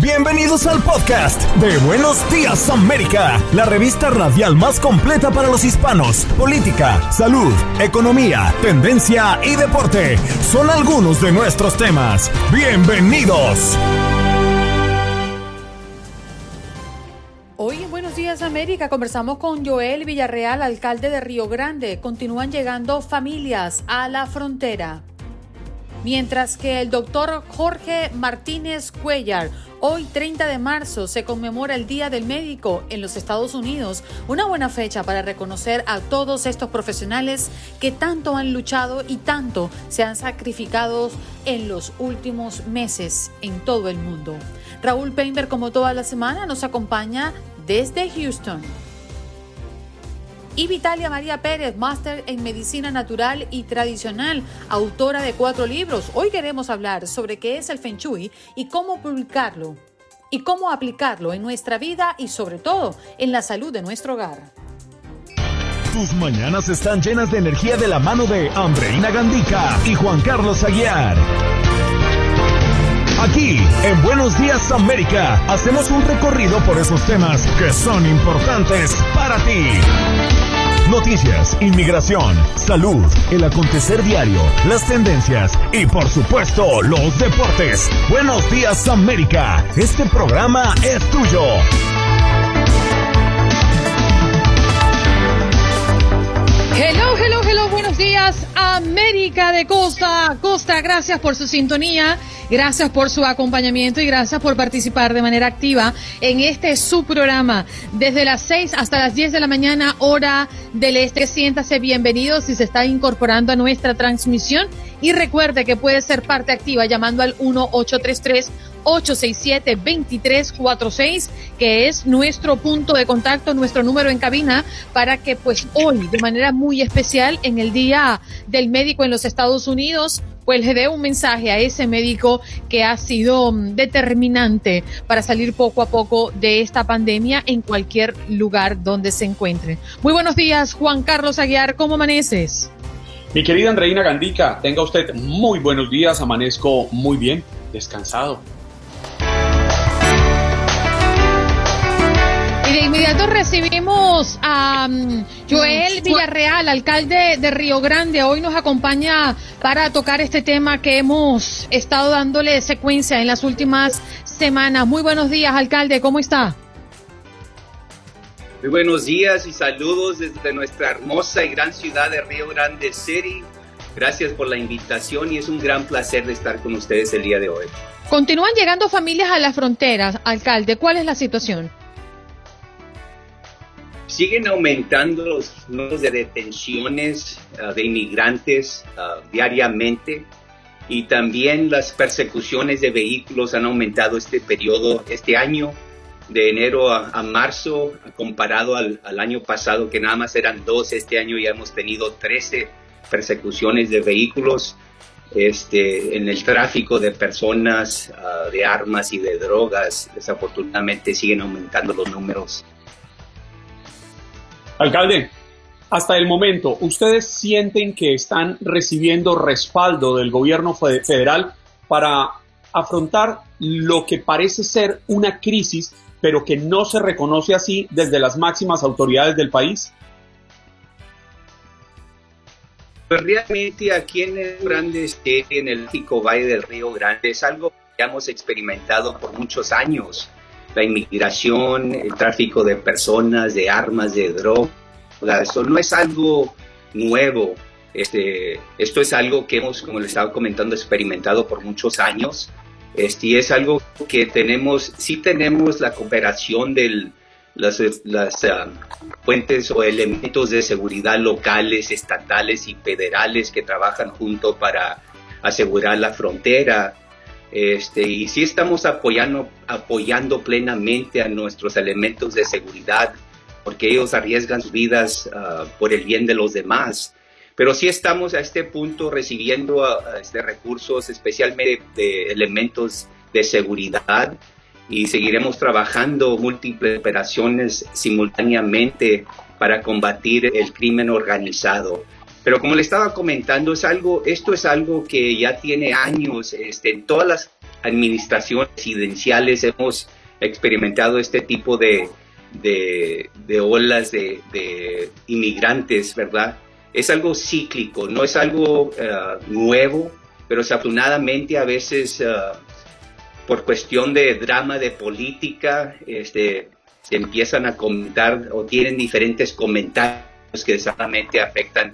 Bienvenidos al podcast de Buenos Días América, la revista radial más completa para los hispanos. Política, salud, economía, tendencia y deporte son algunos de nuestros temas. Bienvenidos. Hoy en Buenos Días América conversamos con Joel Villarreal, alcalde de Río Grande. Continúan llegando familias a la frontera. Mientras que el doctor Jorge Martínez Cuellar, hoy 30 de marzo, se conmemora el Día del Médico en los Estados Unidos, una buena fecha para reconocer a todos estos profesionales que tanto han luchado y tanto se han sacrificado en los últimos meses en todo el mundo. Raúl Painter, como toda la semana, nos acompaña desde Houston. Y Vitalia María Pérez, máster en medicina natural y tradicional, autora de cuatro libros. Hoy queremos hablar sobre qué es el Feng Shui y cómo publicarlo y cómo aplicarlo en nuestra vida y sobre todo en la salud de nuestro hogar. Tus mañanas están llenas de energía de la mano de Andreina Gandica y Juan Carlos Aguiar. Aquí, en Buenos Días América, hacemos un recorrido por esos temas que son importantes para ti. Noticias, inmigración, salud, el acontecer diario, las tendencias y por supuesto los deportes. Buenos días América, este programa es tuyo. Hello, hello, hello, buenos días América de Costa Costa. Gracias por su sintonía, gracias por su acompañamiento y gracias por participar de manera activa en este su programa desde las 6 hasta las 10 de la mañana hora del este. Siéntase bienvenido si se está incorporando a nuestra transmisión y recuerde que puede ser parte activa llamando al 1833 867-2346, que es nuestro punto de contacto, nuestro número en cabina, para que pues hoy, de manera muy especial, en el Día del Médico en los Estados Unidos, pues le dé un mensaje a ese médico que ha sido mm, determinante para salir poco a poco de esta pandemia en cualquier lugar donde se encuentre. Muy buenos días, Juan Carlos Aguiar, ¿cómo amaneces? Mi querida Andreina Gandica, tenga usted muy buenos días, amanezco muy bien, descansado. Y de inmediato recibimos a um, Joel Villarreal, alcalde de Río Grande. Hoy nos acompaña para tocar este tema que hemos estado dándole secuencia en las últimas semanas. Muy buenos días, alcalde, ¿cómo está? Muy buenos días y saludos desde nuestra hermosa y gran ciudad de Río Grande City. Gracias por la invitación y es un gran placer de estar con ustedes el día de hoy. Continúan llegando familias a las fronteras, alcalde. ¿Cuál es la situación? Siguen aumentando los números de detenciones uh, de inmigrantes uh, diariamente y también las persecuciones de vehículos han aumentado este periodo, este año, de enero a, marzo, comparado al, al, año pasado, que nada más eran dos, este año ya hemos tenido 13 persecuciones de vehículos. Este, en el tráfico de personas, uh, de armas y de drogas, desafortunadamente siguen aumentando los números. Alcalde, hasta el momento, ¿ustedes sienten que están recibiendo respaldo del gobierno federal para afrontar lo que parece ser una crisis, pero que no se reconoce así desde las máximas autoridades del país? Pues realmente aquí en el Grande en el Pico Valle del Río Grande, es algo que hemos experimentado por muchos años la inmigración, el tráfico de personas, de armas, de drogas. Esto no es algo nuevo. Este, esto es algo que hemos, como les estaba comentando, experimentado por muchos años. Este, y es algo que tenemos, sí tenemos la cooperación de las, las uh, fuentes o elementos de seguridad locales, estatales y federales que trabajan junto para asegurar la frontera Este, y sí estamos apoyando, apoyando plenamente a nuestros elementos de seguridad, porque ellos arriesgan sus vidas ah, por el bien de los demás. Pero sí estamos a este punto recibiendo ah, este, recursos, especialmente de elementos de seguridad, y seguiremos trabajando múltiples operaciones simultáneamente para combatir el crimen organizado. Pero como le estaba comentando, es algo, esto es algo que ya tiene años. Este, en todas las administraciones presidenciales hemos experimentado este tipo de, de, olas de, inmigrantes, ¿verdad? Es algo cíclico, no es algo eh, nuevo, pero desafortunadamente a veces eh, por cuestión de drama de política, este, se empiezan a comentar o tienen diferentes comentarios que exactamente afectan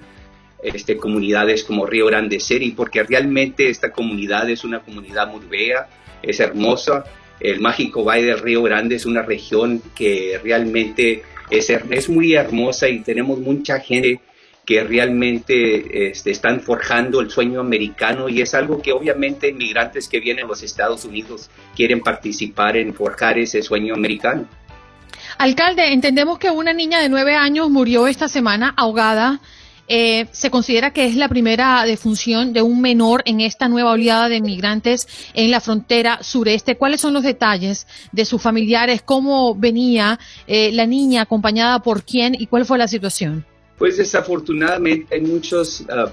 este, comunidades como Río Grande City, porque realmente esta comunidad es una comunidad muy bella, es hermosa. El mágico Valle del Río Grande es una región que realmente es, es muy hermosa y tenemos mucha gente que realmente este, están forjando el sueño americano y es algo que obviamente inmigrantes que vienen a los Estados Unidos quieren participar en forjar ese sueño americano. Alcalde, entendemos que una niña de nueve años murió esta semana ahogada. Eh, se considera que es la primera defunción de un menor en esta nueva oleada de migrantes en la frontera sureste. ¿Cuáles son los detalles de sus familiares? ¿Cómo venía eh, la niña acompañada por quién y cuál fue la situación? Pues desafortunadamente hay muchos ah,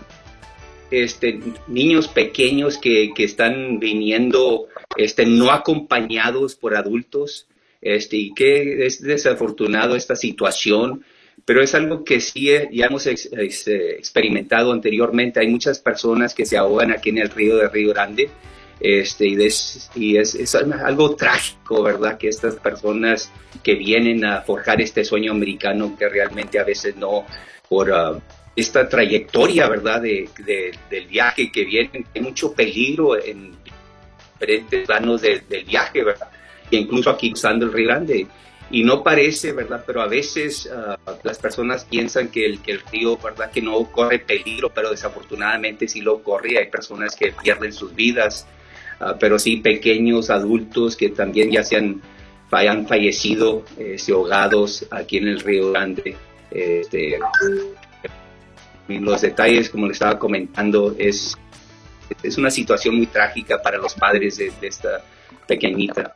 este, niños pequeños que, que, están viniendo este, no acompañados por adultos este, y que es desafortunado esta situación, pero es algo que sí eh, ya hemos experimentado anteriormente. Hay muchas personas que se ahogan aquí en el río de Río Grande este, y, y es, es, algo trágico, ¿verdad? Que estas personas que vienen a forjar este sueño americano que realmente a veces no, por uh, esta trayectoria, ¿verdad? De, del viaje que viene, hay mucho peligro en diferentes planos del viaje, ¿verdad? incluso aquí usando el Río Grande. Y no parece, ¿verdad? Pero a veces ah, las personas piensan que el, que el río, ¿verdad? Que no corre peligro, pero desafortunadamente sí lo corre. Hay personas que pierden sus vidas, ah, pero sí pequeños adultos que también ya se han, hayan fallecido, eh, ahogados aquí en el Río Grande. Este, los detalles, como le estaba comentando, es, es una situación muy trágica para los padres de esta pequeñita.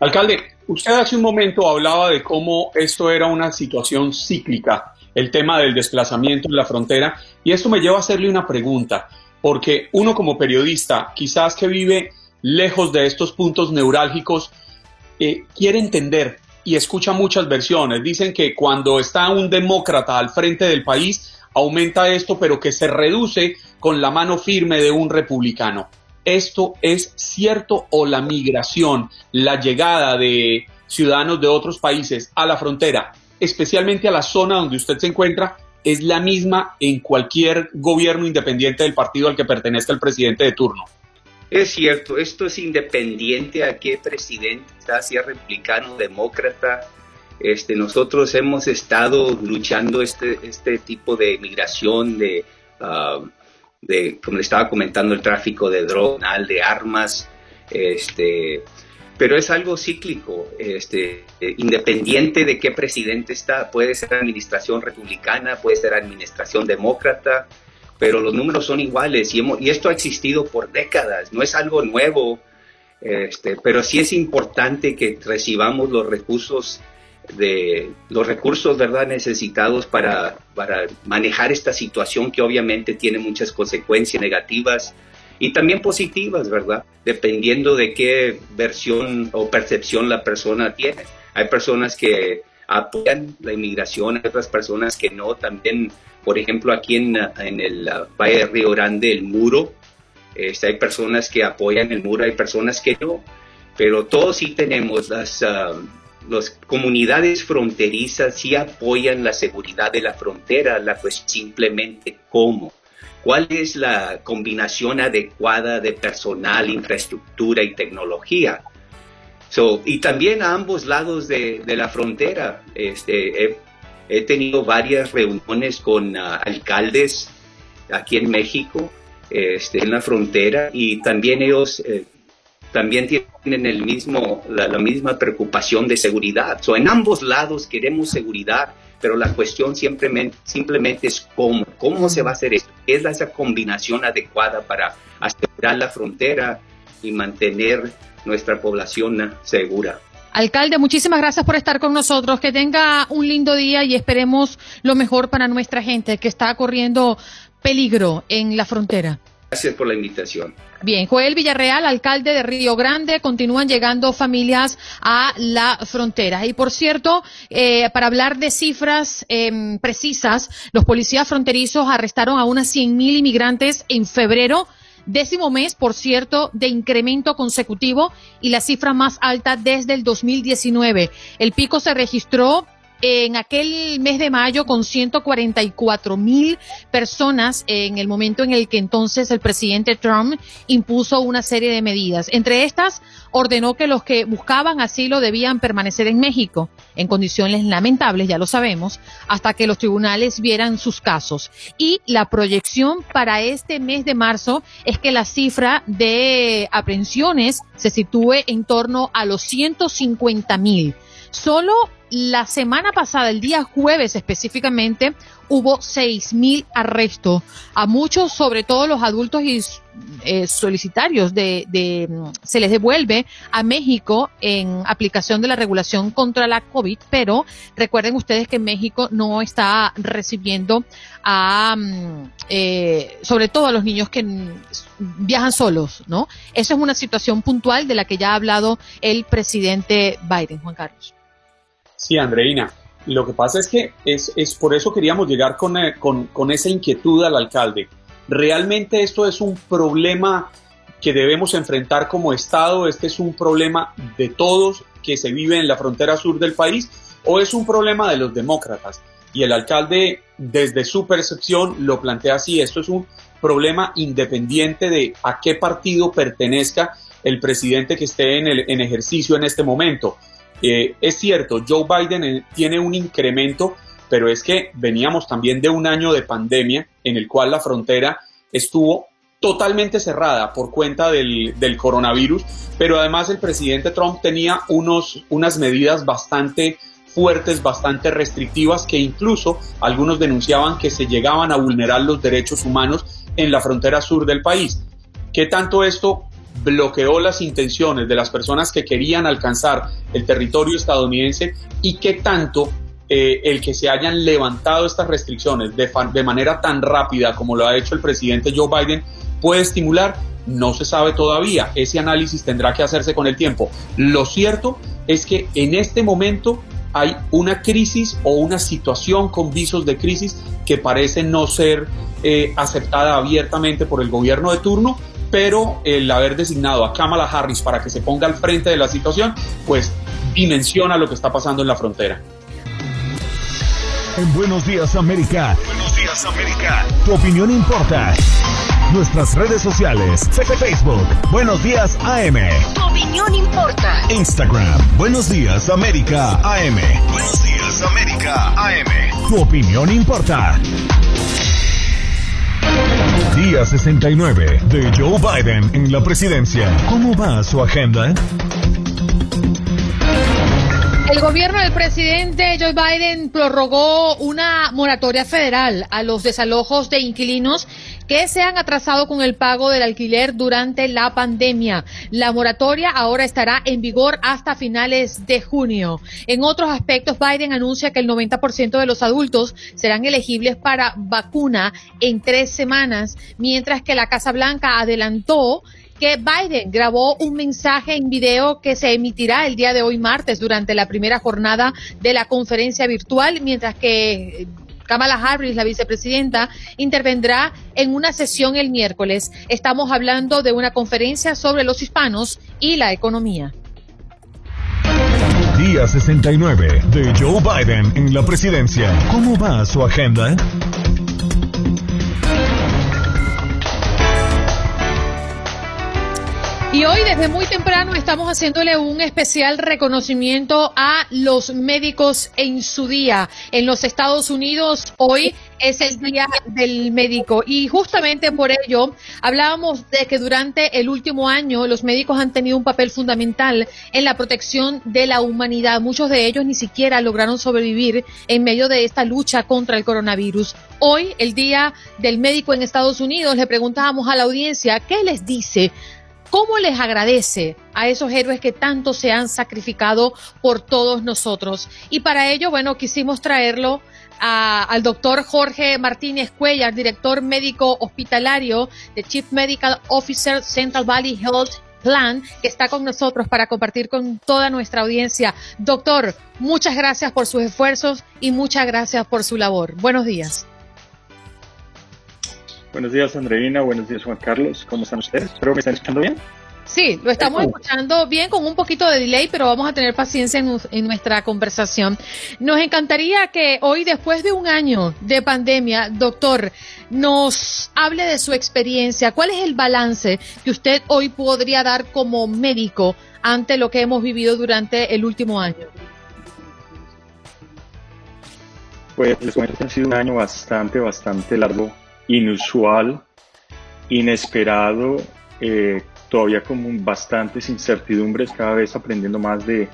Alcalde, usted hace un momento hablaba de cómo esto era una situación cíclica, el tema del desplazamiento en la frontera, y esto me lleva a hacerle una pregunta, porque uno como periodista, quizás que vive lejos de estos puntos neurálgicos, eh, quiere entender y escucha muchas versiones. Dicen que cuando está un demócrata al frente del país, aumenta esto, pero que se reduce con la mano firme de un republicano esto es cierto o la migración, la llegada de ciudadanos de otros países a la frontera, especialmente a la zona donde usted se encuentra, es la misma en cualquier gobierno independiente del partido al que pertenece el presidente de turno. Es cierto, esto es independiente a qué presidente está, si es republicano, demócrata. Este, nosotros hemos estado luchando este, este tipo de migración, de ah, de, como le estaba comentando, el tráfico de drogas, de armas, este, pero es algo cíclico, este, independiente de qué presidente está, puede ser administración republicana, puede ser administración demócrata, pero los números son iguales y, y esto ha existido por décadas, no es algo nuevo, este, pero sí es importante que recibamos los recursos de los recursos verdad necesitados para, para manejar esta situación que obviamente tiene muchas consecuencias negativas y también positivas, ¿verdad? Dependiendo de qué versión o percepción la persona tiene. Hay personas que apoyan la inmigración, hay otras personas que no. También, por ejemplo, aquí en, en el Valle de Río Grande, el muro, este, hay personas que apoyan el muro, hay personas que no. Pero todos sí tenemos las... Ah, las comunidades fronterizas sí apoyan la seguridad de la frontera, la pues simplemente cómo. ¿Cuál es la combinación adecuada de personal, infraestructura y tecnología? y también a ambos lados de, la frontera. Este, he, tenido varias reuniones con ah, alcaldes aquí en México este, en la frontera y también ellos eh, también tienen el mismo, la, misma preocupación de seguridad. So, en ambos lados queremos seguridad, pero la cuestión simplemente, simplemente es cómo, cómo se va a hacer esto, es esa combinación adecuada para asegurar la frontera y mantener nuestra población segura. Alcalde, muchísimas gracias por estar con nosotros. Que tenga un lindo día y esperemos lo mejor para nuestra gente que está corriendo peligro en la frontera. Gracias por la invitación. Bien, Joel Villarreal, alcalde de Río Grande, continúan llegando familias a la frontera. Y por cierto, eh, para hablar de cifras em, precisas, los policías fronterizos arrestaron a unas 100.000 inmigrantes en febrero décimo mes, por cierto, de incremento consecutivo y la cifra más alta desde el 2019. El pico se registró en aquel mes de mayo con 144 mil personas en el momento en el que entonces el presidente Trump impuso una serie de medidas. Entre estas, ordenó que los que buscaban asilo debían permanecer en México en condiciones lamentables, ya lo sabemos, hasta que los tribunales vieran sus casos. Y la proyección para este mes de marzo es que la cifra de aprehensiones se sitúe en torno a los 150 mil. Solo la semana pasada, el día jueves específicamente, hubo mil arrestos. A muchos, sobre todo los adultos y eh, solicitarios, de, se les devuelve a México en aplicación de la regulación contra la COVID, pero recuerden ustedes que México no está recibiendo a, mm, eh, sobre todo a los niños que viajan solos, ¿no? Esa es una situación puntual de la que ya ha hablado el presidente Biden, Juan Carlos. Sí, Andreina. Lo que pasa es que es, es por eso queríamos llegar con, eh, con, con esa inquietud al alcalde. ¿Realmente esto es un problema que debemos enfrentar como Estado? ¿Este es un problema de todos que se vive en la frontera sur del país? ¿O es un problema de los demócratas? Y el alcalde, desde su percepción, lo plantea así. Esto es un problema independiente de a qué partido pertenezca el presidente que esté en, el, en ejercicio en este momento. Eh, es cierto, Joe Biden eh, tiene un incremento, pero es que veníamos también de un año de pandemia en el cual la frontera estuvo totalmente cerrada por cuenta del, coronavirus, pero además el presidente Trump tenía unos, unas medidas bastante fuertes, bastante restrictivas, que incluso algunos denunciaban que se llegaban a vulnerar los derechos humanos en la frontera sur del país. ¿Qué tanto esto bloqueó las intenciones de las personas que querían alcanzar el territorio estadounidense y qué tanto eh, el que se hayan levantado estas restricciones de, de manera tan rápida como lo ha hecho el presidente Joe Biden puede estimular, no se sabe todavía. Ese análisis tendrá que hacerse con el tiempo. Lo cierto es que en este momento hay una crisis o una situación con visos de crisis que parece no ser eh, aceptada abiertamente por el gobierno de turno pero el haber designado a Kamala Harris para que se ponga al frente de la situación, pues dimensiona lo que está pasando en la frontera. En Buenos Días América. Buenos Días América. Tu opinión importa. Nuestras redes sociales. Facebook. Buenos Días AM. Tu opinión importa. Instagram. Buenos Días América AM. Buenos Días América AM. Tu opinión importa. Día 69 de Joe Biden en la presidencia. ¿Cómo va su agenda? El gobierno del presidente Joe Biden prorrogó una moratoria federal a los desalojos de inquilinos que se han atrasado con el pago del alquiler durante la pandemia. La moratoria ahora estará en vigor hasta finales de junio. En otros aspectos, Biden anuncia que el 90% de los adultos serán elegibles para vacuna en tres semanas, mientras que la Casa Blanca adelantó que Biden grabó un mensaje en video que se emitirá el día de hoy martes durante la primera jornada de la conferencia virtual, mientras que Kamala Harris, la vicepresidenta, intervendrá en una sesión el miércoles. Estamos hablando de una conferencia sobre los hispanos y la economía. Día 69 de Joe Biden en la presidencia. ¿Cómo va su agenda? Y hoy desde muy temprano estamos haciéndole un especial reconocimiento a los médicos en su día. En los Estados Unidos hoy es el Día del Médico y justamente por ello hablábamos de que durante el último año los médicos han tenido un papel fundamental en la protección de la humanidad. Muchos de ellos ni siquiera lograron sobrevivir en medio de esta lucha contra el coronavirus. Hoy, el Día del Médico en Estados Unidos, le preguntábamos a la audiencia qué les dice ¿Cómo les agradece a esos héroes que tanto se han sacrificado por todos nosotros? Y para ello, bueno, quisimos traerlo al doctor Jorge Martínez Cuellar, director médico hospitalario de Chief Medical Officer Central Valley Health Plan, que está con nosotros para compartir con toda nuestra audiencia. Doctor, muchas gracias por sus esfuerzos y muchas gracias por su labor. Buenos días. Buenos días, Andreina. Buenos días, Juan Carlos. ¿Cómo están ustedes? Espero que me estén escuchando bien. Sí, lo estamos escuchando bien con un poquito de delay, pero vamos a tener paciencia en, nuestra conversación. Nos encantaría que hoy, después de un año de pandemia, doctor, nos hable de su experiencia. ¿Cuál es el balance que usted hoy podría dar como médico ante lo que hemos vivido durante el último año? Pues les comento que ha sido un año bastante, bastante largo inusual, inesperado, eh, todavía con bastantes incertidumbres, cada vez aprendiendo más de,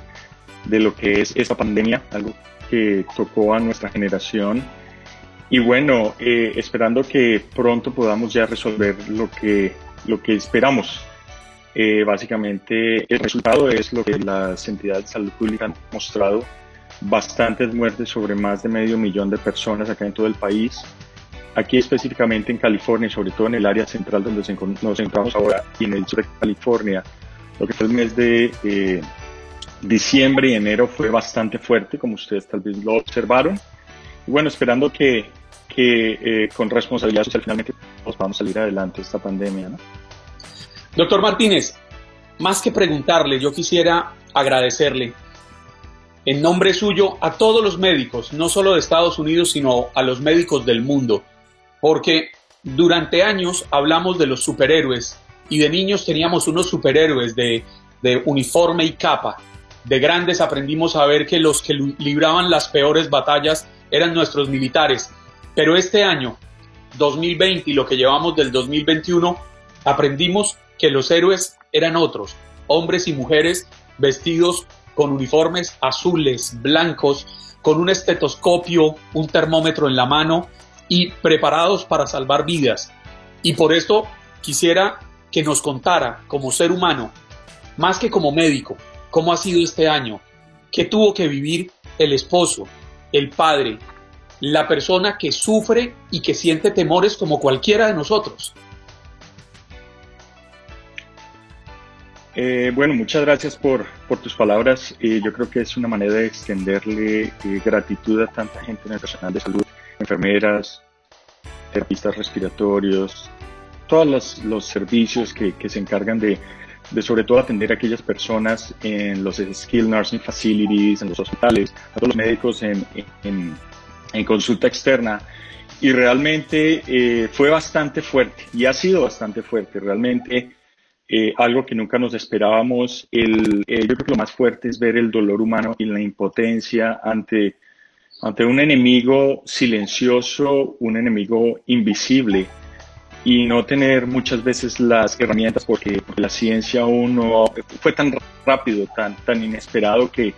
lo que es esta pandemia, algo que tocó a nuestra generación. Y bueno, eh, esperando que pronto podamos ya resolver lo que, lo que esperamos. Eh, básicamente, el resultado es lo que las entidades de salud pública han mostrado, bastantes muertes sobre más de medio millón de personas acá en todo el país, Aquí específicamente en California, sobre todo en el área central donde nos encontramos ahora y en el sur de California, lo que fue el mes de diciembre y enero fue bastante fuerte, como ustedes tal vez lo observaron. Y bueno, esperando que, que eh, con responsabilidad social finalmente nos podamos salir adelante de esta pandemia. Doctor Martínez, más que preguntarle, yo quisiera agradecerle en nombre suyo a todos los médicos, no solo de Estados Unidos, sino a los médicos del mundo porque durante años hablamos de los superhéroes y de niños teníamos unos superhéroes de, uniforme y capa. De grandes aprendimos a ver que los que libraban las peores batallas eran nuestros militares. Pero este año, 2020 y lo que llevamos del 2021, aprendimos que los héroes eran otros, hombres y mujeres vestidos con uniformes azules, blancos, con un estetoscopio, un termómetro en la mano y preparados para salvar vidas. Y por esto quisiera que nos contara como ser humano, más que como médico, cómo ha sido este año, qué tuvo que vivir el esposo, el padre, la persona que sufre y que siente temores como cualquiera de nosotros. Eh, bueno, muchas gracias por, tus palabras. Eh, yo creo que es una manera de extenderle eh, gratitud a tanta gente en el personal de salud enfermeras, terapistas respiratorios, todos los, servicios que, se encargan de, sobre todo atender a aquellas personas en los skill nursing facilities, en los hospitales, a todos los médicos en, consulta externa. Y realmente eh, fue bastante fuerte y ha sido bastante fuerte. Realmente eh, algo que nunca nos esperábamos. Eh, yo creo que lo más fuerte es ver el dolor humano y la impotencia ante ante un enemigo silencioso, un enemigo invisible y no tener muchas veces las herramientas porque, la ciencia aún no fue tan rápido, tan, tan inesperado que,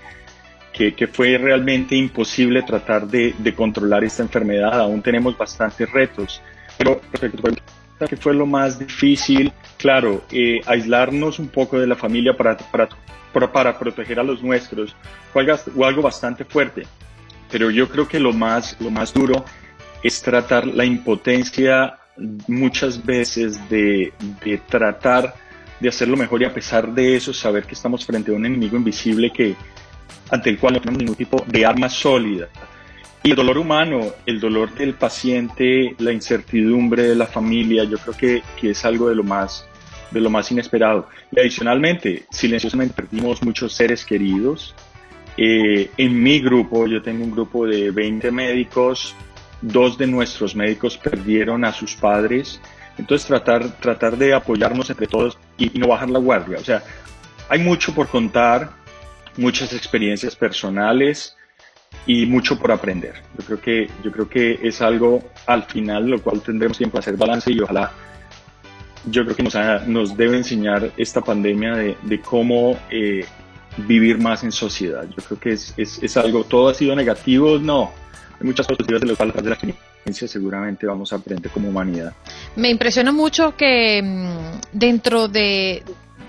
que, fue realmente imposible tratar de, de, controlar esta enfermedad. Aún tenemos bastantes retos. Pero respecto que fue lo más difícil, claro, eh, aislarnos un poco de la familia para, para, para, proteger a los nuestros fue algo bastante fuerte pero yo creo que lo más, lo más duro es tratar la impotencia muchas veces de, de tratar de hacerlo mejor y a pesar de eso saber que estamos frente a un enemigo invisible que ante el cual no tenemos ningún tipo de arma sólida. Y el dolor humano, el dolor del paciente, la incertidumbre de la familia, yo creo que, que es algo de lo más de lo más inesperado. Y adicionalmente, silenciosamente perdimos muchos seres queridos, eh, en mi grupo, yo tengo un grupo de 20 médicos, dos de nuestros médicos perdieron a sus padres Entonces tratar, tratar de apoyarnos entre todos y, no bajar la guardia. O sea, hay mucho por contar, muchas experiencias personales y mucho por aprender. Yo creo que, yo creo que es algo al final lo cual tendremos tiempo a hacer balance y ojalá yo creo que nos, nos debe enseñar esta pandemia de, de cómo eh, vivir más en sociedad. Yo creo que es, es, es, algo, todo ha sido negativo, no. Hay muchas positivas de lo cual de la experiencia seguramente vamos a aprender como humanidad. Me impresiona mucho que mm, dentro de,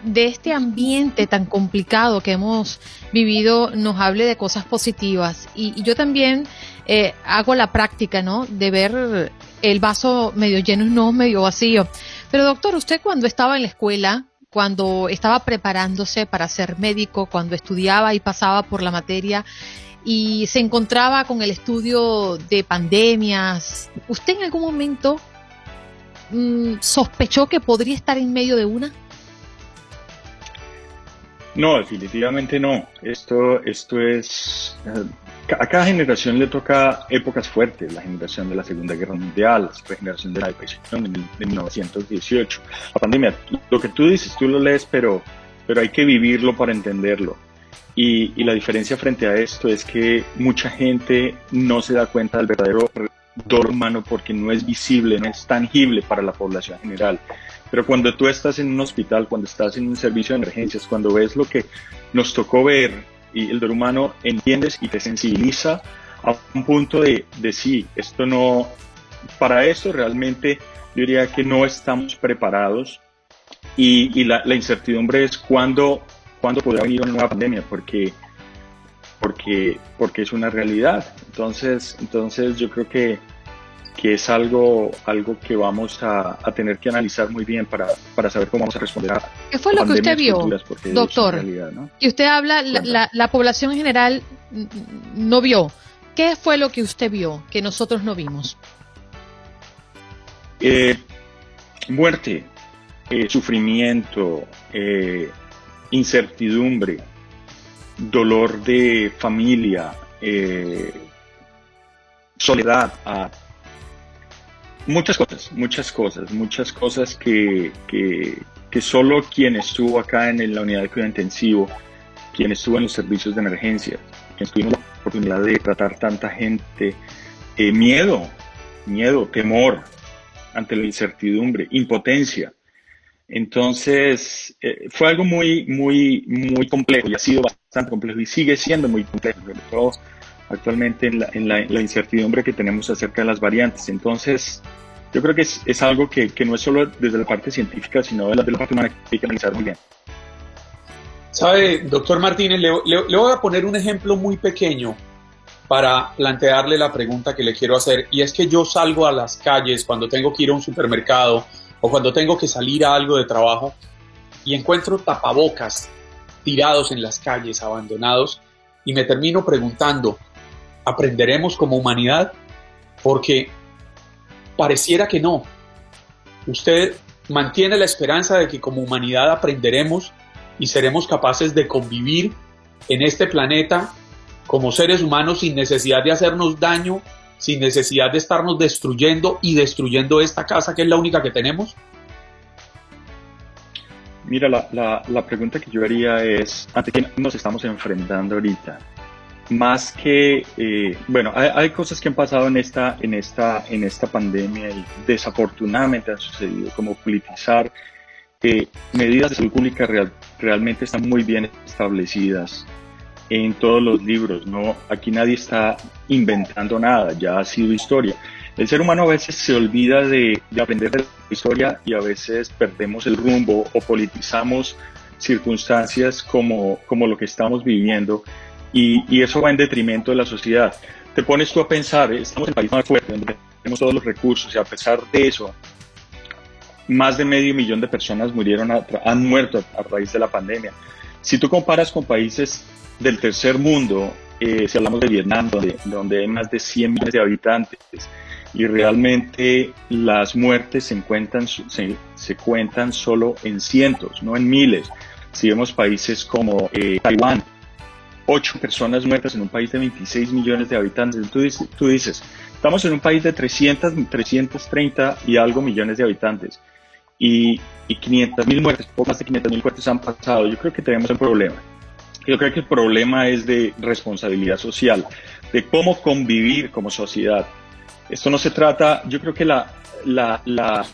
de este ambiente tan complicado que hemos vivido nos hable de cosas positivas. Y, y yo también eh, hago la práctica, ¿no? De ver el vaso medio lleno y no medio vacío. Pero doctor, usted cuando estaba en la escuela, cuando estaba preparándose para ser médico, cuando estudiaba y pasaba por la materia y se encontraba con el estudio de pandemias, ¿usted en algún momento mmm, sospechó que podría estar en medio de una? No, definitivamente no. Esto, esto es eh, a cada generación le toca épocas fuertes, la generación de la Segunda Guerra Mundial, la generación de la depresión de 1918, la pandemia. Lo que tú dices, tú lo lees, pero, pero hay que vivirlo para entenderlo. Y, y la diferencia frente a esto es que mucha gente no se da cuenta del verdadero dolor humano porque no es visible, no es tangible para la población general. Pero cuando tú estás en un hospital, cuando estás en un servicio de emergencias, cuando ves lo que nos tocó ver y el dolor humano entiendes y te sensibiliza a un punto de, de sí, esto no, para eso realmente yo diría que no estamos preparados y, y la, incertidumbre es cuándo, cuándo podrá venir una nueva pandemia, porque, porque, porque es una realidad. Entonces, entonces yo creo que que es algo, algo que vamos a, a, tener que analizar muy bien para, para saber cómo vamos a responder a ¿Qué fue lo que usted vio, doctor? Realidad, ¿no? Y usted habla, la, la, la, población en general no vio. ¿Qué fue lo que usted vio que nosotros no vimos? Eh, muerte, eh, sufrimiento, eh, incertidumbre, dolor de familia, soledad, a Muchas cosas, muchas cosas, muchas cosas que, que, que solo quien estuvo acá en la unidad de cuidado intensivo, quien estuvo en los servicios de emergencia, quien tuvimos la oportunidad de tratar tanta gente, eh, miedo, miedo, temor ante la incertidumbre, impotencia. Entonces, eh, fue algo muy, muy, muy complejo y ha sido bastante complejo y sigue siendo muy complejo, sobre todo actualmente en la, en la, la, incertidumbre que tenemos acerca de las variantes. Entonces, yo creo que es, es algo que, que, no es solo desde la parte científica, sino de la, la parte humana que hay que analizar muy bien. Sabe, doctor Martínez, le, le, le, voy a poner un ejemplo muy pequeño para plantearle la pregunta que le quiero hacer. Y es que yo salgo a las calles cuando tengo que ir a un supermercado o cuando tengo que salir a algo de trabajo y encuentro tapabocas tirados en las calles, abandonados, y me termino preguntando, aprenderemos como humanidad? Porque pareciera que no. Usted mantiene la esperanza de que como humanidad aprenderemos y seremos capaces de convivir en este planeta como seres humanos sin necesidad de hacernos daño, sin necesidad de estarnos destruyendo y destruyendo esta casa que es la única que tenemos? Mira, la, la, la pregunta que yo haría es, ¿ante qué nos estamos enfrentando ahorita? Más que, eh, bueno, hay, cosas que han pasado en esta, en, esta, en esta pandemia y desafortunadamente han sucedido, como politizar. Eh, medidas de salud pública real, realmente están muy bien establecidas en todos los libros, ¿no? Aquí nadie está inventando nada, ya ha sido historia. El ser humano a veces se olvida de, de aprender de la historia y a veces perdemos el rumbo o politizamos circunstancias como, como lo que estamos viviendo y, y, eso va en detrimento de la sociedad. Te pones tú a pensar, estamos en el país más fuerte, donde tenemos todos los recursos y a pesar de eso, más de medio millón de personas murieron, a, han muerto a, raíz de la pandemia. Si tú comparas con países del tercer mundo, eh, si hablamos de Vietnam, donde, donde hay más de 100 millones de habitantes, y realmente las muertes se, encuentran, se, se cuentan solo en cientos, no en miles. Si vemos países como eh, Taiwán, ocho personas muertas en un país de 26 millones de habitantes. Tú dices, tú dices estamos en un país de 300, 330 y algo millones de habitantes y, y 500 mil muertes, poco más de 500 mil muertes han pasado. Yo creo que tenemos un problema. Yo creo que el problema es de responsabilidad social, de cómo convivir como sociedad. Esto no se trata, yo creo que la, la, la,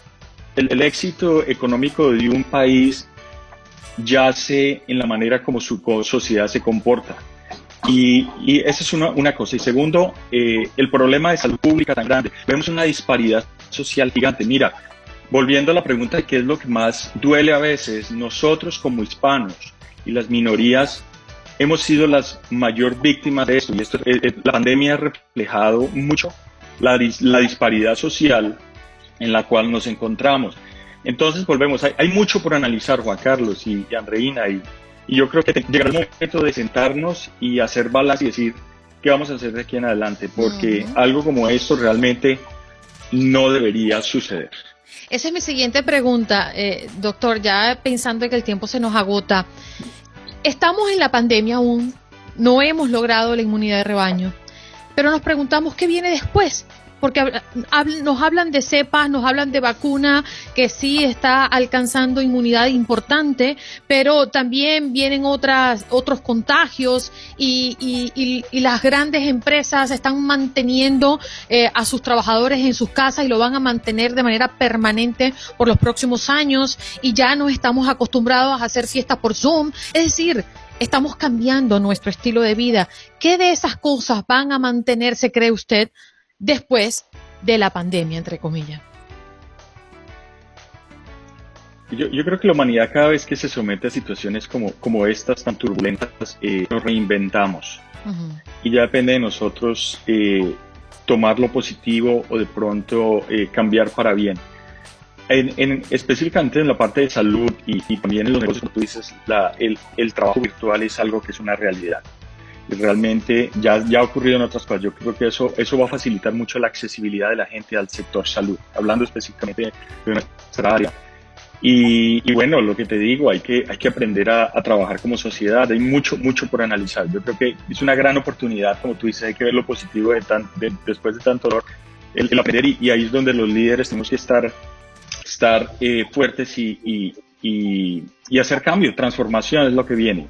el, éxito económico de un país yace en la manera como su sociedad se comporta. Y, y esa es una, una, cosa. Y segundo, eh, el problema de salud pública tan grande. Vemos una disparidad social gigante. Mira, volviendo a la pregunta de qué es lo que más duele a veces, nosotros como hispanos y las minorías hemos sido las mayor víctimas de esto. Y esto, eh, eh, la pandemia ha reflejado mucho la, la disparidad social en la cual nos encontramos. Entonces volvemos, hay, hay mucho por analizar, Juan Carlos y, y Andreina, y, y, yo creo que llegará el momento de sentarnos y hacer balas y decir qué vamos a hacer de aquí en adelante, porque uh -huh. algo como esto realmente no debería suceder. Esa es mi siguiente pregunta, eh, doctor, ya pensando en que el tiempo se nos agota. Estamos en la pandemia aún, no hemos logrado la inmunidad de rebaño, pero nos preguntamos qué viene después porque nos hablan de cepas, nos hablan de vacuna que sí está alcanzando inmunidad importante, pero también vienen otras, otros contagios y, y, y, las grandes empresas están manteniendo eh, a sus trabajadores en sus casas y lo van a mantener de manera permanente por los próximos años y ya nos estamos acostumbrados a hacer fiestas por Zoom. Es decir, estamos cambiando nuestro estilo de vida. ¿Qué de esas cosas van a mantenerse, cree usted? Después de la pandemia, entre comillas. Yo, yo, creo que la humanidad cada vez que se somete a situaciones como, como estas tan turbulentas, eh, nos reinventamos. Uh -huh. Y ya depende de nosotros eh, tomar lo positivo o de pronto eh, cambiar para bien. En, en, específicamente en la parte de salud y, y también en los negocios, como tú dices, la, el, el trabajo virtual es algo que es una realidad realmente ya, ya ha ocurrido en otras cosas. Yo creo que eso, eso va a facilitar mucho la accesibilidad de la gente al sector salud, hablando específicamente de nuestra área. Y, y, bueno, lo que te digo, hay que, hay que aprender a, a, trabajar como sociedad, hay mucho, mucho por analizar. Yo creo que es una gran oportunidad, como tú dices, hay que ver lo positivo de tan, de, después de tanto dolor, el, el aprender y, y, ahí es donde los líderes tenemos que estar, estar eh, fuertes y, y, y, hacer cambio, transformación es lo que viene.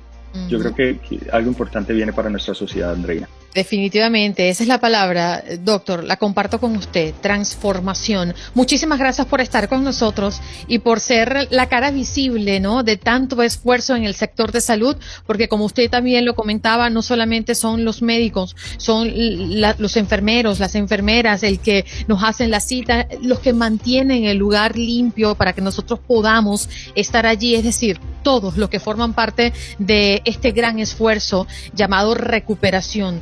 Yo creo que, que, algo importante viene para nuestra sociedad, Andreina. Definitivamente, esa es la palabra, doctor, la comparto con usted, transformación. Muchísimas gracias por estar con nosotros y por ser la cara visible, ¿no? De tanto esfuerzo en el sector de salud, porque como usted también lo comentaba, no solamente son los médicos, son la, los enfermeros, las enfermeras, el que nos hacen la cita, los que mantienen el lugar limpio para que nosotros podamos estar allí, es decir, todos los que forman parte de este gran esfuerzo llamado recuperación.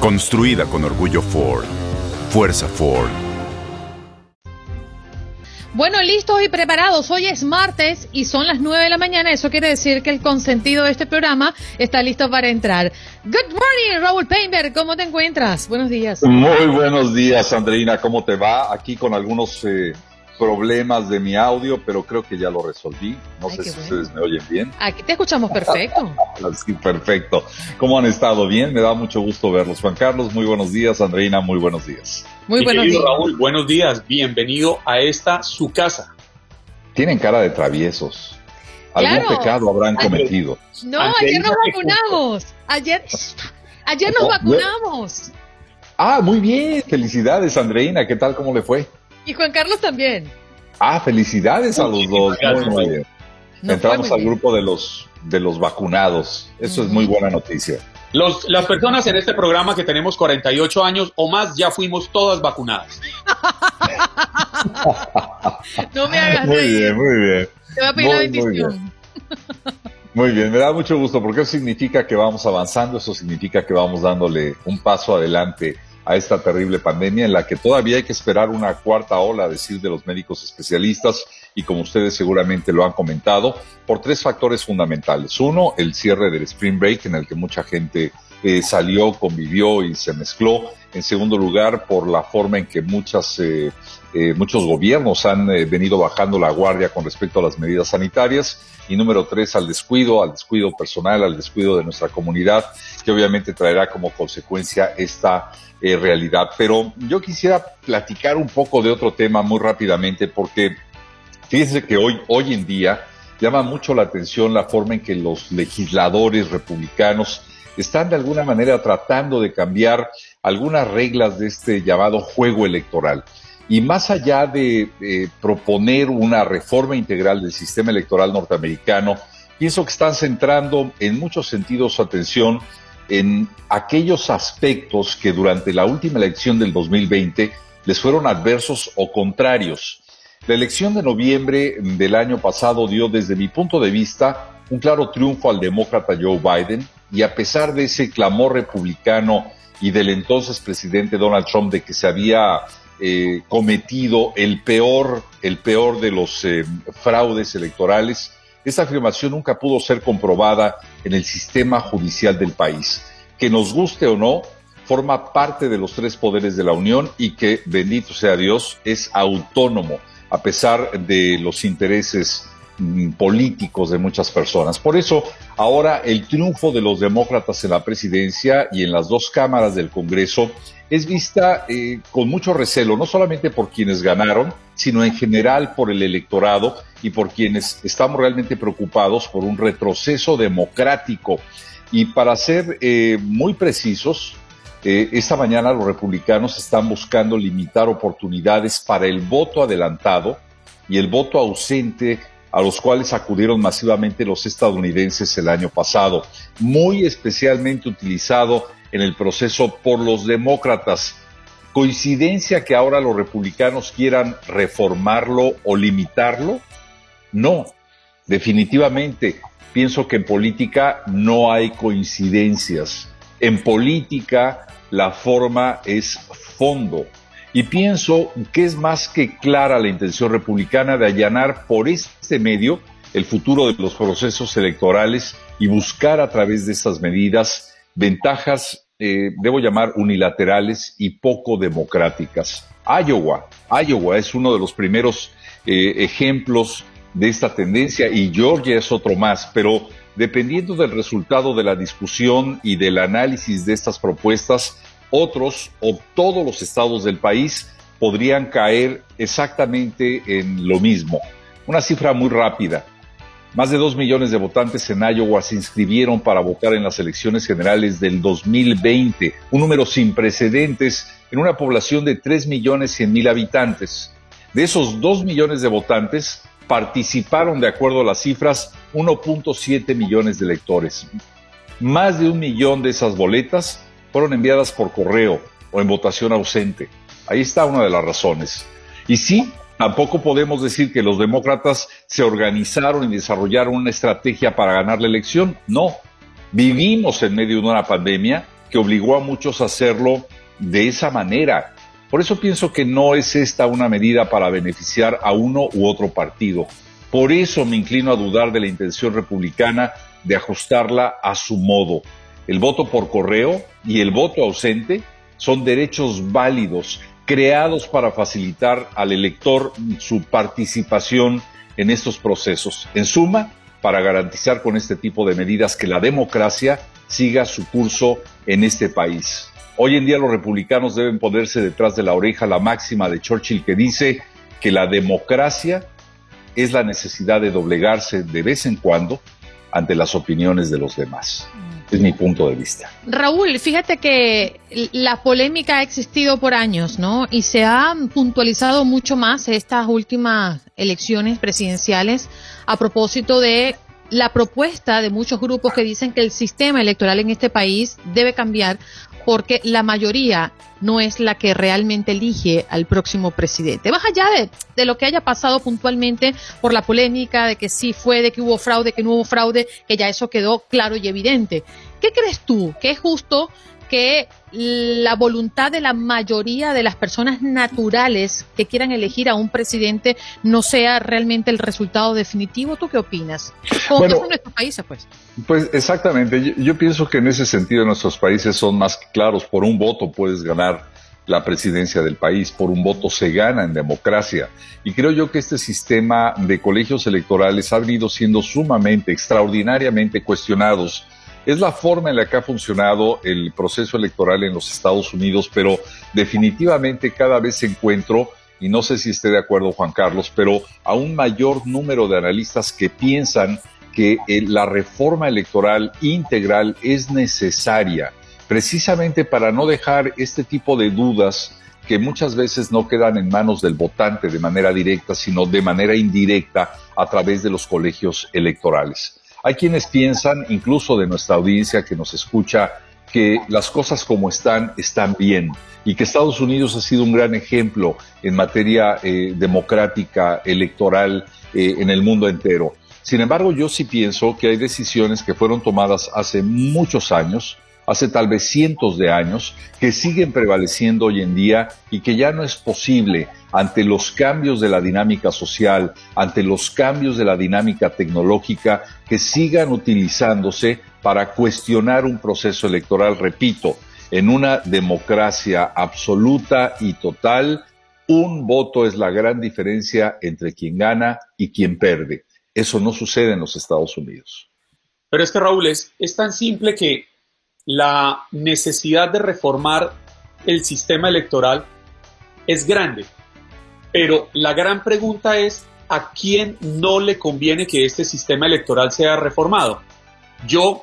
Construida con orgullo Ford. Fuerza Ford. Bueno, listos y preparados. Hoy es martes y son las 9 de la mañana. Eso quiere decir que el consentido de este programa está listo para entrar. Good morning, Raúl Painberg. ¿Cómo te encuentras? Buenos días. Muy buenos días, Andreina. ¿Cómo te va? Aquí con algunos eh, problemas de mi audio, pero creo que ya lo resolví. No Ay, sé si bueno. ustedes me oyen bien. Aquí te escuchamos perfecto. sí, perfecto. ¿Cómo han estado? Bien, me da mucho gusto verlos. Juan Carlos, muy buenos días. Andreina, muy buenos días. Muy Mi buenos días. Raúl, buenos días. Bienvenido a esta su casa. Tienen cara de traviesos. Algún claro. pecado habrán cometido. No, ayer nos vacunamos. Ayer, ayer nos vacunamos. Ah, muy bien. Felicidades, Andreina. ¿Qué tal? ¿Cómo le fue? Y Juan Carlos también. Ah, felicidades a los dos. Muy, muy bien. No Entramos al grupo de los de los vacunados. Eso uh -huh. es muy buena noticia. Los, las personas en este programa que tenemos 48 años o más ya fuimos todas vacunadas. no me hagas Muy reír. bien, muy bien. Te voy a pedir muy, la bendición. Muy bien, me da mucho gusto porque eso significa que vamos avanzando, eso significa que vamos dándole un paso adelante a esta terrible pandemia en la que todavía hay que esperar una cuarta ola, a decir de los médicos especialistas, y como ustedes seguramente lo han comentado, por tres factores fundamentales. Uno, el cierre del Spring Break en el que mucha gente eh, salió, convivió y se mezcló. En segundo lugar, por la forma en que muchas, eh, eh, muchos gobiernos han venido bajando la guardia con respecto a las medidas sanitarias. Y número tres, al descuido, al descuido personal, al descuido de nuestra comunidad, que obviamente traerá como consecuencia esta realidad. Pero yo quisiera platicar un poco de otro tema muy rápidamente, porque fíjense que hoy, hoy en día llama mucho la atención la forma en que los legisladores republicanos están de alguna manera tratando de cambiar algunas reglas de este llamado juego electoral. Y más allá de proponer una reforma integral del sistema electoral norteamericano, pienso que están centrando en muchos sentidos su atención en aquellos aspectos que durante la última elección del 2020 les fueron adversos o contrarios. La elección de noviembre del año pasado dio desde mi punto de vista un claro triunfo al demócrata Joe Biden, y a pesar de ese clamor republicano y del entonces presidente Donald Trump de que se había eh, cometido el peor, el peor de los eh, fraudes electorales, esta afirmación nunca pudo ser comprobada en el sistema judicial del país. Que nos guste o no, forma parte de los tres poderes de la Unión y que, bendito sea Dios, es autónomo a pesar de los intereses Mm, políticos de muchas personas. Por eso, ahora el triunfo de los demócratas en la presidencia y en las dos cámaras del Congreso es vista eh, con mucho recelo, no solamente por quienes ganaron, sino en general por el electorado y por quienes estamos realmente preocupados por un retroceso democrático. Y para ser eh, muy precisos, eh, esta mañana los republicanos están buscando limitar oportunidades para el voto adelantado y el voto ausente a los cuales acudieron masivamente los estadounidenses el año pasado, muy especialmente utilizado en el proceso por los demócratas. ¿Coincidencia que ahora los republicanos quieran reformarlo o limitarlo? No, definitivamente. Pienso que en política no hay coincidencias. En política la forma es fondo. Y pienso que es más que clara la intención republicana de allanar por este medio el futuro de los procesos electorales y buscar a través de estas medidas ventajas, eh, debo llamar unilaterales y poco democráticas. Iowa, Iowa es uno de los primeros eh, ejemplos de esta tendencia y Georgia es otro más, pero dependiendo del resultado de la discusión y del análisis de estas propuestas, otros o todos los estados del país podrían caer exactamente en lo mismo. Una cifra muy rápida. Más de dos millones de votantes en Iowa se inscribieron para votar en las elecciones generales del 2020, un número sin precedentes en una población de tres millones cien mil habitantes. De esos dos millones de votantes, participaron, de acuerdo a las cifras, 1.7 millones de electores. Más de un millón de esas boletas fueron enviadas por correo o en votación ausente. Ahí está una de las razones. Y sí, tampoco podemos decir que los demócratas se organizaron y desarrollaron una estrategia para ganar la elección. No, vivimos en medio de una pandemia que obligó a muchos a hacerlo de esa manera. Por eso pienso que no es esta una medida para beneficiar a uno u otro partido. Por eso me inclino a dudar de la intención republicana de ajustarla a su modo. El voto por correo y el voto ausente son derechos válidos creados para facilitar al elector su participación en estos procesos. En suma, para garantizar con este tipo de medidas que la democracia siga su curso en este país. Hoy en día los republicanos deben ponerse detrás de la oreja la máxima de Churchill que dice que la democracia es la necesidad de doblegarse de vez en cuando ante las opiniones de los demás es mi punto de vista. Raúl, fíjate que la polémica ha existido por años, ¿no? Y se ha puntualizado mucho más estas últimas elecciones presidenciales a propósito de la propuesta de muchos grupos que dicen que el sistema electoral en este país debe cambiar porque la mayoría no es la que realmente elige al próximo presidente. Más allá de, de, lo que haya pasado puntualmente por la polémica de que sí fue, de que hubo fraude, que no hubo fraude, que ya eso quedó claro y evidente. ¿Qué crees tú que es justo que la voluntad de la mayoría de las personas naturales que quieran elegir a un presidente no sea realmente el resultado definitivo. ¿Tú qué opinas? ¿Cómo bueno, en nuestros países, pues? Pues exactamente. Yo, yo, pienso que en ese sentido nuestros países son más claros. Por un voto puedes ganar la presidencia del país. Por un voto se gana en democracia. Y creo yo que este sistema de colegios electorales ha venido siendo sumamente, extraordinariamente cuestionados es la forma en la que ha funcionado el proceso electoral en los Estados Unidos, pero definitivamente cada vez encuentro, y no sé si esté de acuerdo Juan Carlos, pero a un mayor número de analistas que piensan que eh, la reforma electoral integral es necesaria precisamente para no dejar este tipo de dudas que muchas veces no quedan en manos del votante de manera directa, sino de manera indirecta a través de los colegios electorales. Hay quienes piensan, incluso de nuestra audiencia que nos escucha, que las cosas como están están bien y que Estados Unidos ha sido un gran ejemplo en materia eh, democrática, electoral eh, en el mundo entero. Sin embargo, yo sí pienso que hay decisiones que fueron tomadas hace muchos años, hace tal vez cientos de años, que siguen prevaleciendo hoy en día y que ya no es posible ante los cambios de la dinámica social, ante los cambios de la dinámica tecnológica, que sigan utilizándose para cuestionar un proceso electoral, repito, en una democracia absoluta y total, un voto es la gran diferencia entre quien gana y quien pierde. Eso no sucede en los Estados Unidos. Pero es que Raúl, es, es tan simple que la necesidad de reformar el sistema electoral es grande. Pero la gran pregunta es, ¿a quién no le conviene que este sistema electoral sea reformado? Yo,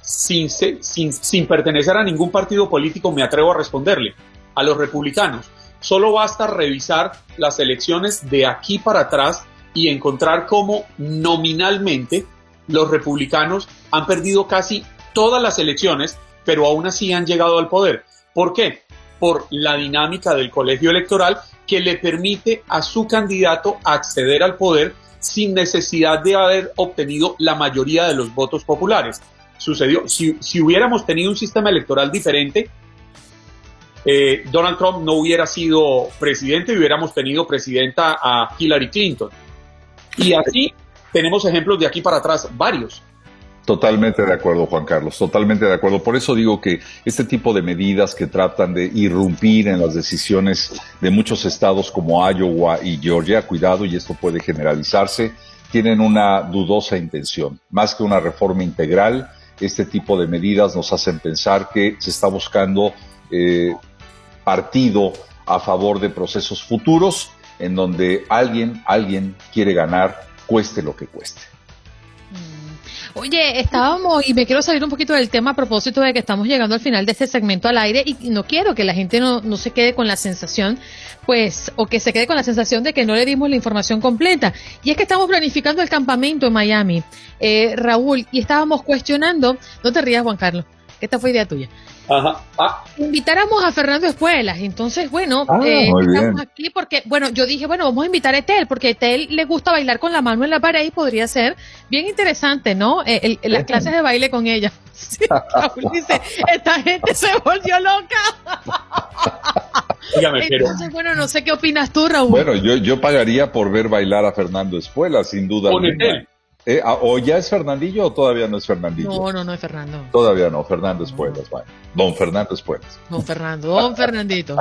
sin, sin, pertenecer a ningún partido político, me atrevo a responderle. A los republicanos. Solo basta revisar las elecciones de aquí para atrás y encontrar cómo nominalmente los republicanos han perdido casi todas las elecciones, pero aún así han llegado al poder. ¿Por qué? Por la dinámica del colegio electoral que le permite a su candidato acceder al poder sin necesidad de haber obtenido la mayoría de los votos populares. Sucedió, si, si hubiéramos tenido un sistema electoral diferente, eh, Donald Trump no hubiera sido presidente y hubiéramos tenido presidenta a Hillary Clinton. Y así tenemos ejemplos de aquí para atrás, varios. Totalmente de acuerdo, Juan Carlos, totalmente de acuerdo. Por eso digo que este tipo de medidas que tratan de irrumpir en las decisiones de muchos estados como Iowa y Georgia, cuidado, y esto puede generalizarse, tienen una dudosa intención. Más que una reforma integral, este tipo de medidas nos hacen pensar que se está buscando eh, partido a favor de procesos futuros en donde alguien, alguien quiere ganar, cueste lo que cueste. Oye, estábamos, y me quiero salir un poquito del tema a propósito de que estamos llegando al final de este segmento al aire y no quiero que la gente no, no se quede con la sensación, pues, o que se quede con la sensación de que no le dimos la información completa. Y es que estamos planificando el campamento en Miami, eh, Raúl, y estábamos cuestionando, no te rías Juan Carlos, esta fue idea tuya. Ajá. Ah. Invitáramos a Fernando Espuelas. Entonces, bueno, ah, eh, estamos aquí porque, bueno, yo dije, bueno, vamos a invitar a Etel, porque a Etel le gusta bailar con la mano en la pared y podría ser bien interesante, ¿no? Eh, las clases de baile con ella. dice, esta gente se volvió loca. Entonces, bueno, no sé qué opinas tú, Raúl. Bueno, yo, yo pagaría por ver bailar a Fernando Espuelas, sin duda. Con eh, ah, ¿O ya es Fernandillo o todavía no es Fernandillo? No, no, no es Fernando. Todavía no, Fernando Espuelas, vaya. Don Fernando Espuelas. Don Fernando, don Fernandito.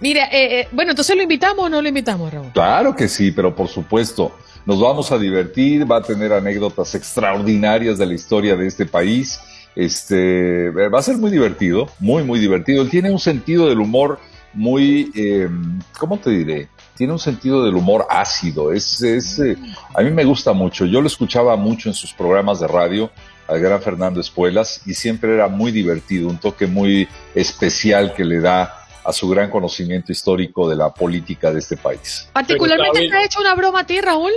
Mira, eh, eh, bueno, entonces lo invitamos o no lo invitamos, Raúl. Claro que sí, pero por supuesto, nos vamos a divertir, va a tener anécdotas extraordinarias de la historia de este país. Este, va a ser muy divertido, muy, muy divertido. Él tiene un sentido del humor muy, ¿cómo te diré? Tiene un sentido del humor ácido. Es, es eh, a mí me gusta mucho. Yo lo escuchaba mucho en sus programas de radio, al gran Fernando Espuelas, y siempre era muy divertido, un toque muy especial que le da a su gran conocimiento histórico de la política de este país. ¿Particularmente te ha hecho una broma a ti, Raúl?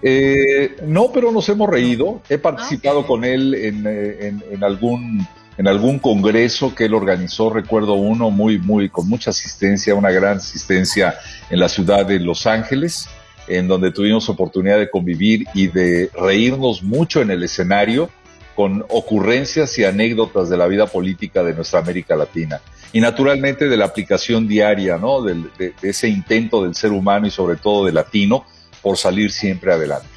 Eh, no, pero nos hemos reído. He participado ah, con él en, eh, en, en algún en algún congreso que él organizó, recuerdo uno muy, muy, con mucha asistencia, una gran asistencia en la ciudad de Los Ángeles, en donde tuvimos oportunidad de convivir y de reírnos mucho en el escenario con ocurrencias y anécdotas de la vida política de nuestra América Latina. Y naturalmente de la aplicación diaria, ¿no? de, de ese intento del ser humano y sobre todo del latino por salir siempre adelante.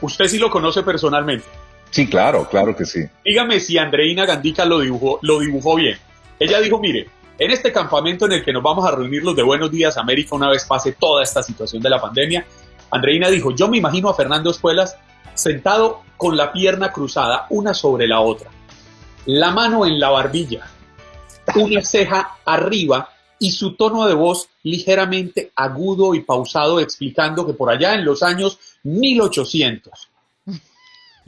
Usted sí lo conoce personalmente. Sí, claro, claro que sí. Dígame si Andreina Gandica lo dibujó, lo dibujó bien. Ella dijo, mire, en este campamento en el que nos vamos a reunir los de Buenos Días América una vez pase toda esta situación de la pandemia, Andreina dijo, yo me imagino a Fernando Espuelas sentado con la pierna cruzada una sobre la otra, la mano en la barbilla, una ceja arriba y su tono de voz ligeramente agudo y pausado explicando que por allá en los años 1800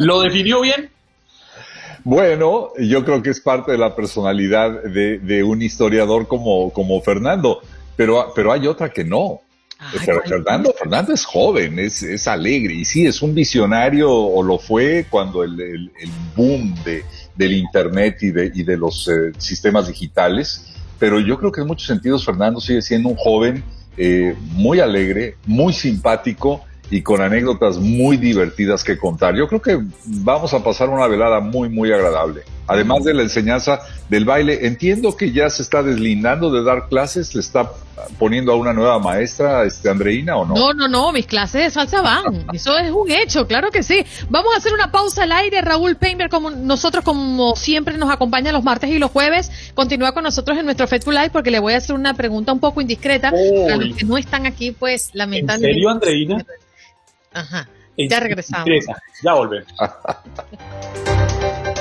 ¿Lo definió bien? Bueno, yo creo que es parte de la personalidad de, un historiador como, como Fernando, pero, pero hay otra que no. Fernando, Fernando es joven, es, es, alegre y sí, es un visionario o lo fue cuando el, el, boom de, del Internet y de, y de los eh, sistemas digitales, pero yo creo que en muchos sentidos Fernando sigue siendo un joven eh, muy alegre, muy simpático y con anécdotas muy divertidas que contar. Yo creo que vamos a pasar una velada muy, muy agradable. Además de la enseñanza del baile, entiendo que ya se está deslindando de dar clases, le está poniendo a una nueva maestra, este Andreina, ¿o no? No, no, no, mis clases de salsa van. Eso es un hecho, claro que sí. Vamos a hacer una pausa al aire. Raúl Painter, como nosotros, como siempre, nos acompaña los martes y los jueves. Continúa con nosotros en nuestro Facebook Live porque le voy a hacer una pregunta un poco indiscreta. A los que no están aquí, pues, lamentablemente. ¿En serio, Andreina? Ajá. Ya regresamos. Ya volvemos.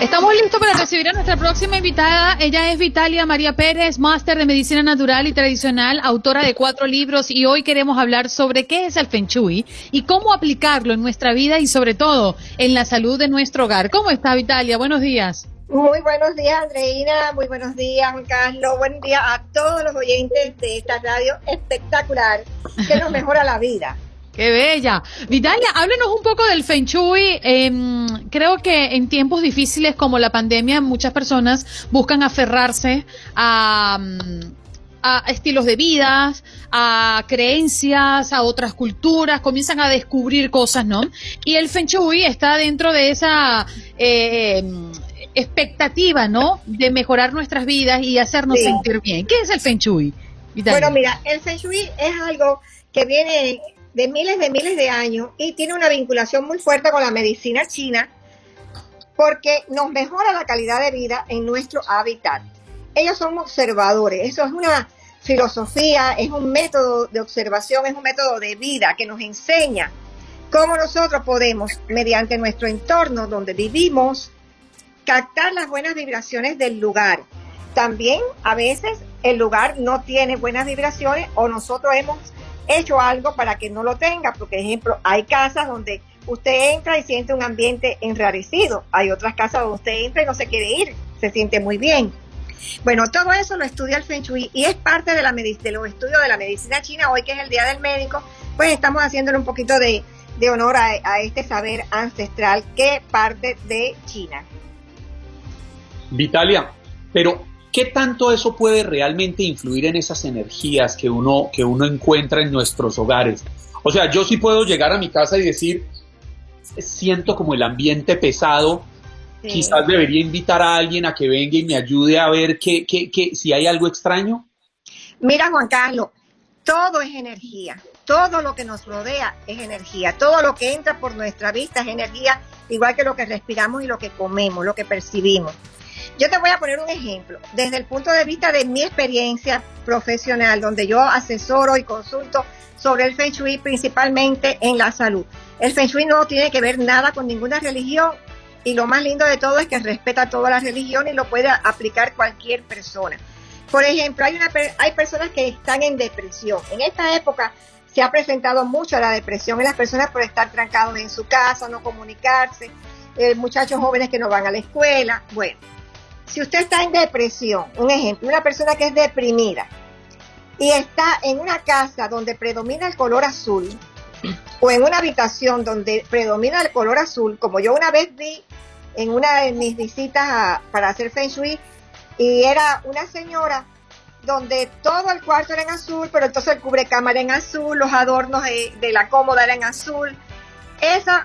Estamos listos para recibir a nuestra próxima invitada. Ella es Vitalia María Pérez, máster de medicina natural y tradicional, autora de cuatro libros y hoy queremos hablar sobre qué es el Feng Shui y cómo aplicarlo en nuestra vida y sobre todo en la salud de nuestro hogar. ¿Cómo está Vitalia? Buenos días. Muy buenos días, Andreina. Muy buenos días, Carlos. Buen día a todos los oyentes de esta radio espectacular que nos mejora la vida. ¡Qué bella! Vitalia, háblenos un poco del Feng Shui. Em, creo que en tiempos difíciles como la pandemia, muchas personas buscan aferrarse a, a estilos de vida, a creencias, a otras culturas, comienzan a descubrir cosas, ¿no? Y el Feng Shui está dentro de esa eh, expectativa, ¿no? De mejorar nuestras vidas y hacernos sentir bien. ¿Qué es el Feng Shui? Bueno, mira, el Feng Shui es algo que viene de miles de miles de años y tiene una vinculación muy fuerte con la medicina china porque nos mejora la calidad de vida en nuestro hábitat. Ellos son observadores, eso es una filosofía, es un método de observación, es un método de vida que nos enseña cómo nosotros podemos, mediante nuestro entorno donde vivimos, captar las buenas vibraciones del lugar. También a veces el lugar no tiene buenas vibraciones o nosotros hemos hecho algo para que no lo tenga. Por ejemplo, hay casas donde usted entra y siente un ambiente enrarecido. Hay otras casas donde usted entra y no se quiere ir, se siente muy bien. Bueno, todo eso lo estudia el Feng Shui y es parte de, la de los estudios de la medicina china. Hoy que es el Día del Médico, pues estamos haciéndole un poquito de, honor a este saber ancestral que parte de China. Vitalia, pero ¿qué tanto eso puede realmente influir en esas energías que uno, que uno encuentra en nuestros hogares? O sea, yo sí puedo llegar a mi casa y decir, siento como el ambiente pesado, quizás debería invitar a alguien a que venga y me ayude a ver qué, qué, qué, si hay algo extraño. Mira, Juan Carlos, todo es energía, todo lo que nos rodea es energía, todo lo que entra por nuestra vista es energía, igual que lo que respiramos y lo que comemos, lo que percibimos. Yo te voy a poner un ejemplo. Desde el punto de vista de mi experiencia profesional, donde yo asesoro y consulto sobre el Feng Shui, principalmente en la salud. El Feng Shui no tiene que ver nada con ninguna religión y lo más lindo de todo es que respeta todas las religiones y lo puede aplicar cualquier persona. Por ejemplo, hay, una, hay personas que están en depresión. En esta época se ha presentado mucho la depresión en las personas por estar trancados en su casa, no comunicarse, eh, muchachos jóvenes que no van a la escuela. Bueno, si usted está en depresión, un ejemplo, una persona que es deprimida y está en una casa donde predomina el color azul, o en una habitación donde predomina el color azul, como yo una vez vi en una de mis visitas para hacer Feng Shui, y era una señora donde todo el cuarto era en azul, pero entonces el cubrecámara en azul, los adornos de, de la cómoda eran en azul. Esa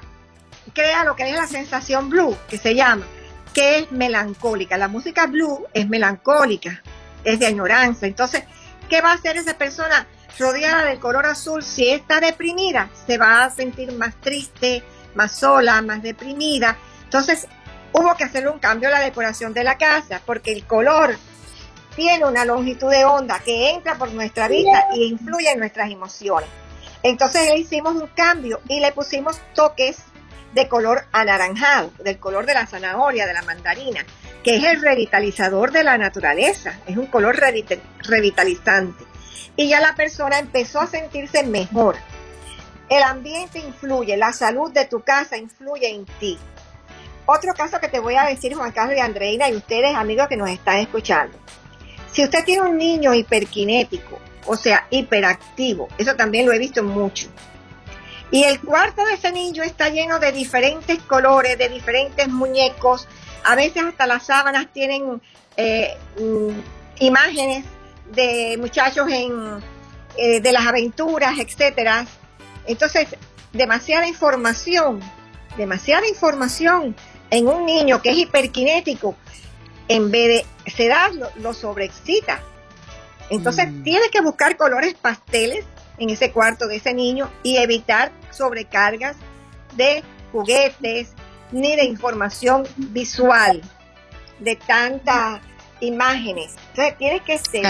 crea lo que es la sensación blue, que se llama, que es melancólica. La música blue es melancólica, es de añoranza. Entonces, ¿qué va a hacer esa persona rodeada del color azul? Si está deprimida, se va a sentir más triste, más sola, más deprimida. Entonces, hubo que hacer un cambio a la decoración de la casa, porque el color tiene una longitud de onda que entra por nuestra vista y influye en nuestras emociones. Entonces le hicimos un cambio y le pusimos toques de color anaranjado, del color de la zanahoria, de la mandarina, que es el revitalizador de la naturaleza, es un color revitalizante. Y ya la persona empezó a sentirse mejor. El ambiente influye, la salud de tu casa influye en ti. Otro caso que te voy a decir, Juan Carlos y Andreina, y ustedes, amigos que nos están escuchando. Si usted tiene un niño hiperkinético, o sea, hiperactivo, eso también lo he visto mucho, y el cuarto de ese niño está lleno de diferentes colores, de diferentes muñecos. A veces hasta las sábanas tienen eh, mm, imágenes de muchachos en, eh, de las aventuras, etcétera. Entonces, demasiada información, demasiada información en un niño que es hiperkinético, en vez de sedarlo, lo sobreexcita. Entonces, mm. tiene que buscar colores pasteles en ese cuarto de ese niño y evitar sobrecargas de juguetes ni de información visual, de tantas imágenes. Entonces tienes que ser.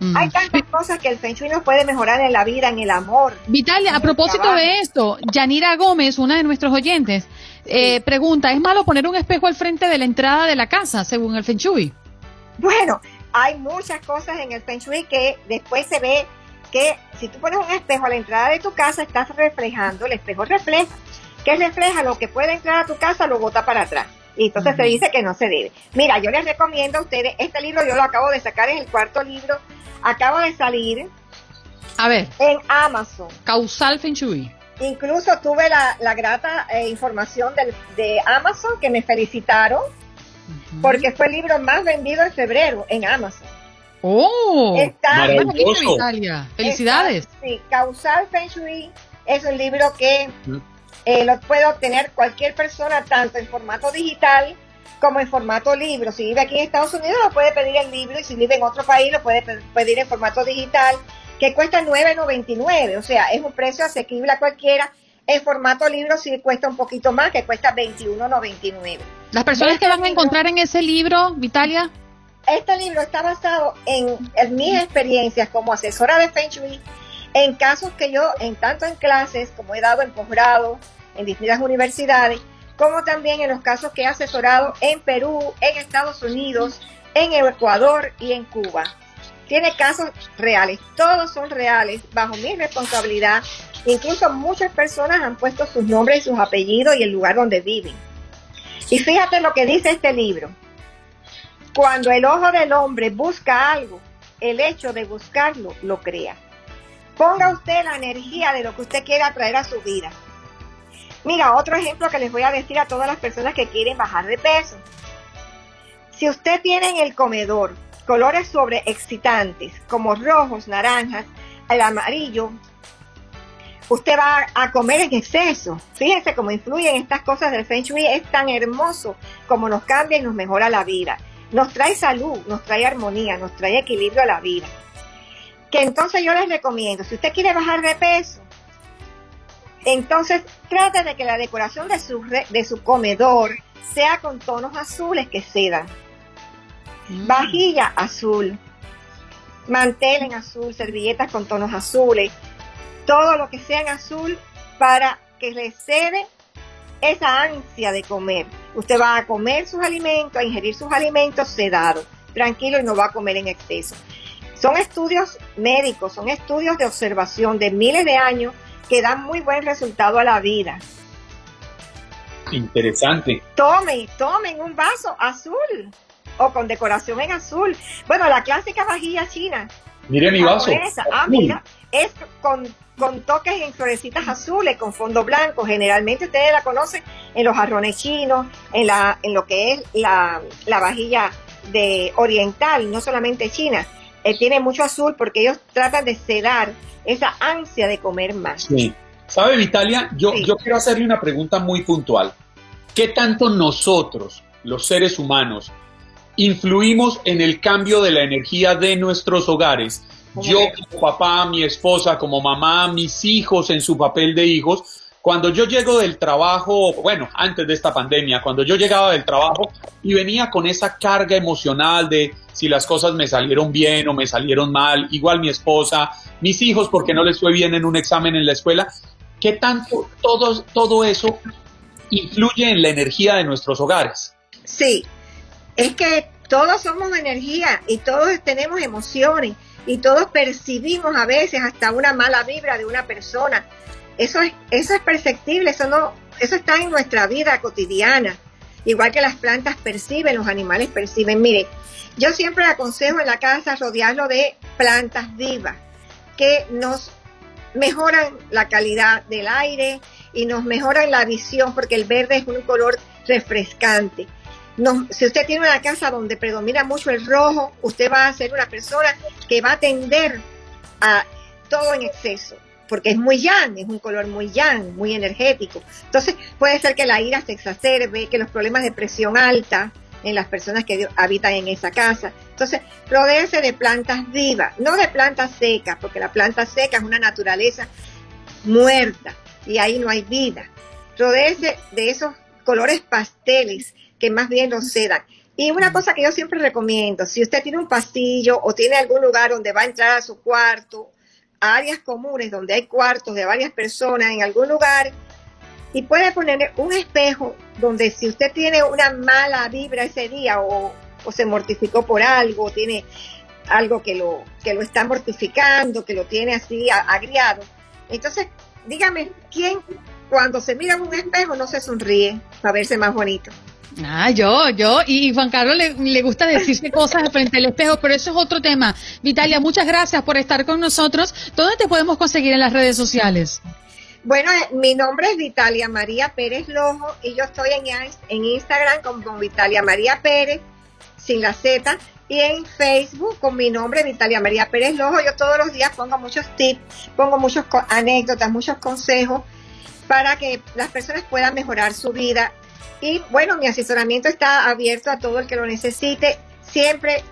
Mm. Hay tantas cosas que el Feng Shui nos puede mejorar en la vida, en el amor. Vitalia, a propósito de esto, Yanira Gómez, una de nuestros oyentes, eh, pregunta, ¿es malo poner un espejo al frente de la entrada de la casa, según el Feng Shui? Bueno, hay muchas cosas en el Feng Shui que después se ve que si tú pones un espejo a la entrada de tu casa, estás reflejando, el espejo refleja. ¿Qué refleja? Lo que puede entrar a tu casa lo bota para atrás. Y entonces se dice que no se debe. Mira, yo les recomiendo a ustedes, este libro yo lo acabo de sacar, en el cuarto libro, acaba de salir. A ver. En Amazon. Causal Feng Shui. Incluso tuve la, grata eh, información de Amazon que me felicitaron porque fue el libro más vendido en febrero en Amazon. ¡Oh! Está, Italia. ¡Felicidades! sí, Causal Feng Shui es un libro que eh, lo puede obtener cualquier persona, tanto en formato digital como en formato libro. Si vive aquí en Estados Unidos, lo puede pedir en libro y si vive en otro país, lo puede pedir en formato digital, que cuesta $9.99. O sea, es un precio asequible a cualquiera. En formato libro sí cuesta un poquito más, que cuesta $21.99. Las personas que van a encontrar en ese libro, Vitalia, este libro está basado en, mis experiencias como asesora de Feng en casos que yo, en tanto en clases como he dado en posgrado, en distintas universidades, como también en los casos que he asesorado en Perú, en Estados Unidos, en Ecuador y en Cuba. Tiene casos reales, todos son reales, bajo mi responsabilidad. Incluso muchas personas han puesto sus nombres y sus apellidos y el lugar donde viven. Y fíjate lo que dice este libro. Cuando el ojo del hombre busca algo, el hecho de buscarlo lo crea. Ponga usted la energía de lo que usted quiera traer a su vida. Mira, otro ejemplo que les voy a decir a todas las personas que quieren bajar de peso. Si usted tiene en el comedor colores sobre excitantes como rojos, naranjas, el amarillo, usted va a comer en exceso. Fíjense cómo influyen estas cosas del Feng Shui. Es tan hermoso como nos cambia y nos mejora la vida nos trae salud, nos trae armonía, nos trae equilibrio a la vida. Que entonces yo les recomiendo, si usted quiere bajar de peso, entonces trate de que la decoración de su, de su comedor sea con tonos azules que sedan. Mm. Vajilla azul, mantel en azul, servilletas con tonos azules, todo lo que sea en azul para que le cede esa ansia de comer. Usted va a comer sus alimentos, a ingerir sus alimentos sedados, tranquilo y no va a comer en exceso. Son estudios médicos, son estudios de observación de miles de años que dan muy buen resultado a la vida. Interesante. Tomen, tomen un vaso azul o con decoración en azul. Bueno, la clásica vajilla china Mire mi vaso. Ah, mira, es con, con toques en florecitas azules, con fondo blanco. Generalmente ustedes la conocen en los jarrones chinos, en, la, en lo que es la, la vajilla de oriental, no solamente china. Eh, tiene mucho azul porque ellos tratan de sedar esa ansia de comer más. Sí. ¿Sabe, Vitalia? Yo, yo quiero hacerle una pregunta muy puntual. ¿Qué tanto nosotros, los seres humanos, influimos en el cambio de la energía de nuestros hogares? Yo como papá, mi esposa como mamá, mis hijos en su papel de hijos, cuando yo llego del trabajo, bueno, antes de esta pandemia, cuando yo llegaba del trabajo y venía con esa carga emocional de si las cosas me salieron bien o me salieron mal, igual mi esposa, mis hijos porque no les fue bien en un examen en la escuela, ¿qué tanto todo, todo eso influye en la energía de nuestros hogares? Sí, es que todos somos energía y todos tenemos emociones y todos percibimos a veces hasta una mala vibra de una persona eso es, eso es perceptible, eso no, eso está en nuestra vida cotidiana. Igual que las plantas perciben, los animales perciben. Mire, yo siempre aconsejo en la casa rodearlo de plantas vivas que nos mejoran la calidad del aire y nos mejoran la visión porque el verde es un color refrescante. Si usted tiene una casa donde predomina mucho el rojo, usted va a ser una persona que va a tender a todo en exceso porque es muy yang, es un color muy yang, muy energético. Entonces puede ser que la ira se exacerbe, que los problemas de presión alta en las personas que habitan en esa casa. Entonces, rodéese de plantas vivas, no de plantas secas, porque la planta seca es una naturaleza muerta y ahí no hay vida. Rodéese de esos colores pasteles que más bien los sedan. Y una cosa que yo siempre recomiendo, si usted tiene un pasillo o tiene algún lugar donde va a entrar a su cuarto áreas comunes donde hay cuartos de varias personas en algún lugar y puede poner un espejo donde si usted tiene una mala vibra ese día o, se mortificó por algo, tiene algo que lo, que lo está mortificando, que lo tiene así agriado. Entonces, dígame, ¿quién cuando se mira en un espejo no se sonríe para verse más bonito? Ah, yo, yo, y Juan Carlos le, gusta decirse cosas frente al espejo, pero eso es otro tema. Vitalia, muchas gracias por estar con nosotros. ¿Dónde te podemos conseguir en las redes sociales? Bueno, eh, mi nombre es Vitalia María Pérez Lojo y yo estoy en, Instagram con, Vitalia María Pérez, sin la Z, y en Facebook con mi nombre Vitalia María Pérez Lojo. Yo todos los días pongo muchos tips, pongo muchas anécdotas, muchos consejos para que las personas puedan mejorar su vida y bueno, mi asesoramiento está abierto a todo el que lo necesite. Siempre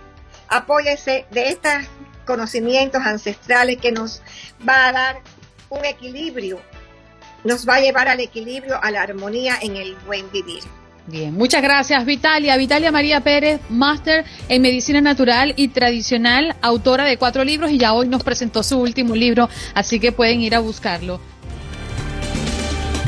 apóyese de estos conocimientos ancestrales que nos va a dar un equilibrio, nos va a llevar al equilibrio, a la armonía en el buen vivir. Bien, muchas gracias Vitalia. Vitalia María Pérez, máster en medicina natural y tradicional, autora de cuatro libros y ya hoy nos presentó su último libro, así que pueden ir a buscarlo.